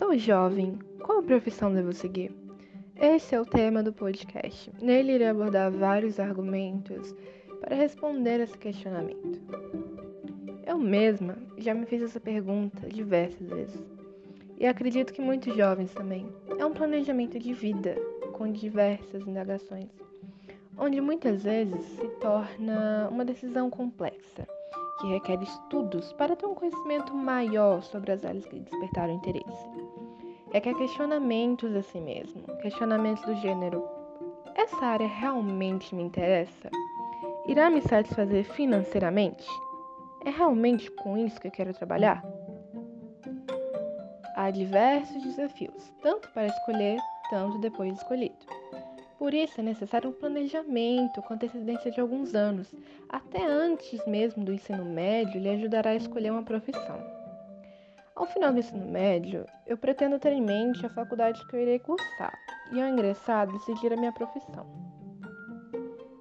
Sou jovem, qual profissão devo seguir? Esse é o tema do podcast. Nele irei abordar vários argumentos para responder esse questionamento. Eu mesma já me fiz essa pergunta diversas vezes. E acredito que muitos jovens também. É um planejamento de vida com diversas indagações, onde muitas vezes se torna uma decisão complexa, que requer estudos para ter um conhecimento maior sobre as áreas que despertaram interesse. Requer questionamentos a si mesmo, questionamentos do gênero: essa área realmente me interessa? Irá me satisfazer financeiramente? É realmente com isso que eu quero trabalhar? Há diversos desafios, tanto para escolher, tanto depois de escolhido. Por isso é necessário um planejamento com antecedência de alguns anos, até antes mesmo do ensino médio, lhe ajudará a escolher uma profissão. Ao final do ensino médio, eu pretendo ter em mente a faculdade que eu irei cursar e, ao ingressar, decidir a minha profissão.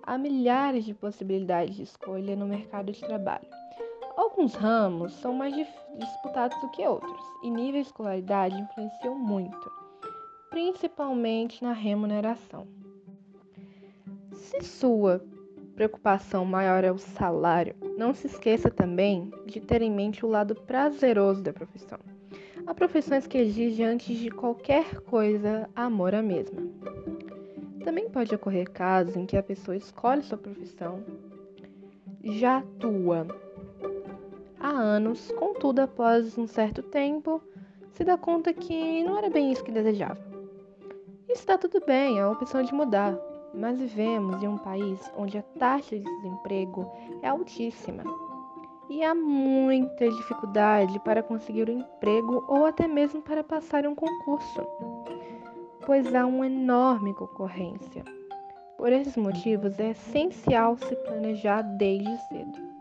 Há milhares de possibilidades de escolha no mercado de trabalho Alguns ramos são mais disputados do que outros e nível de escolaridade influenciam muito, principalmente na remuneração. Se sua preocupação maior é o salário, não se esqueça também de ter em mente o lado prazeroso da profissão. Há profissões que exigem, antes de qualquer coisa, amor à mesma. Também pode ocorrer casos em que a pessoa escolhe sua profissão, já atua há anos, contudo, após um certo tempo, se dá conta que não era bem isso que desejava. Está tudo bem, é a opção de mudar, mas vivemos em um país onde a taxa de desemprego é altíssima e há muita dificuldade para conseguir um emprego ou até mesmo para passar um concurso, pois há uma enorme concorrência. Por esses motivos, é essencial se planejar desde cedo.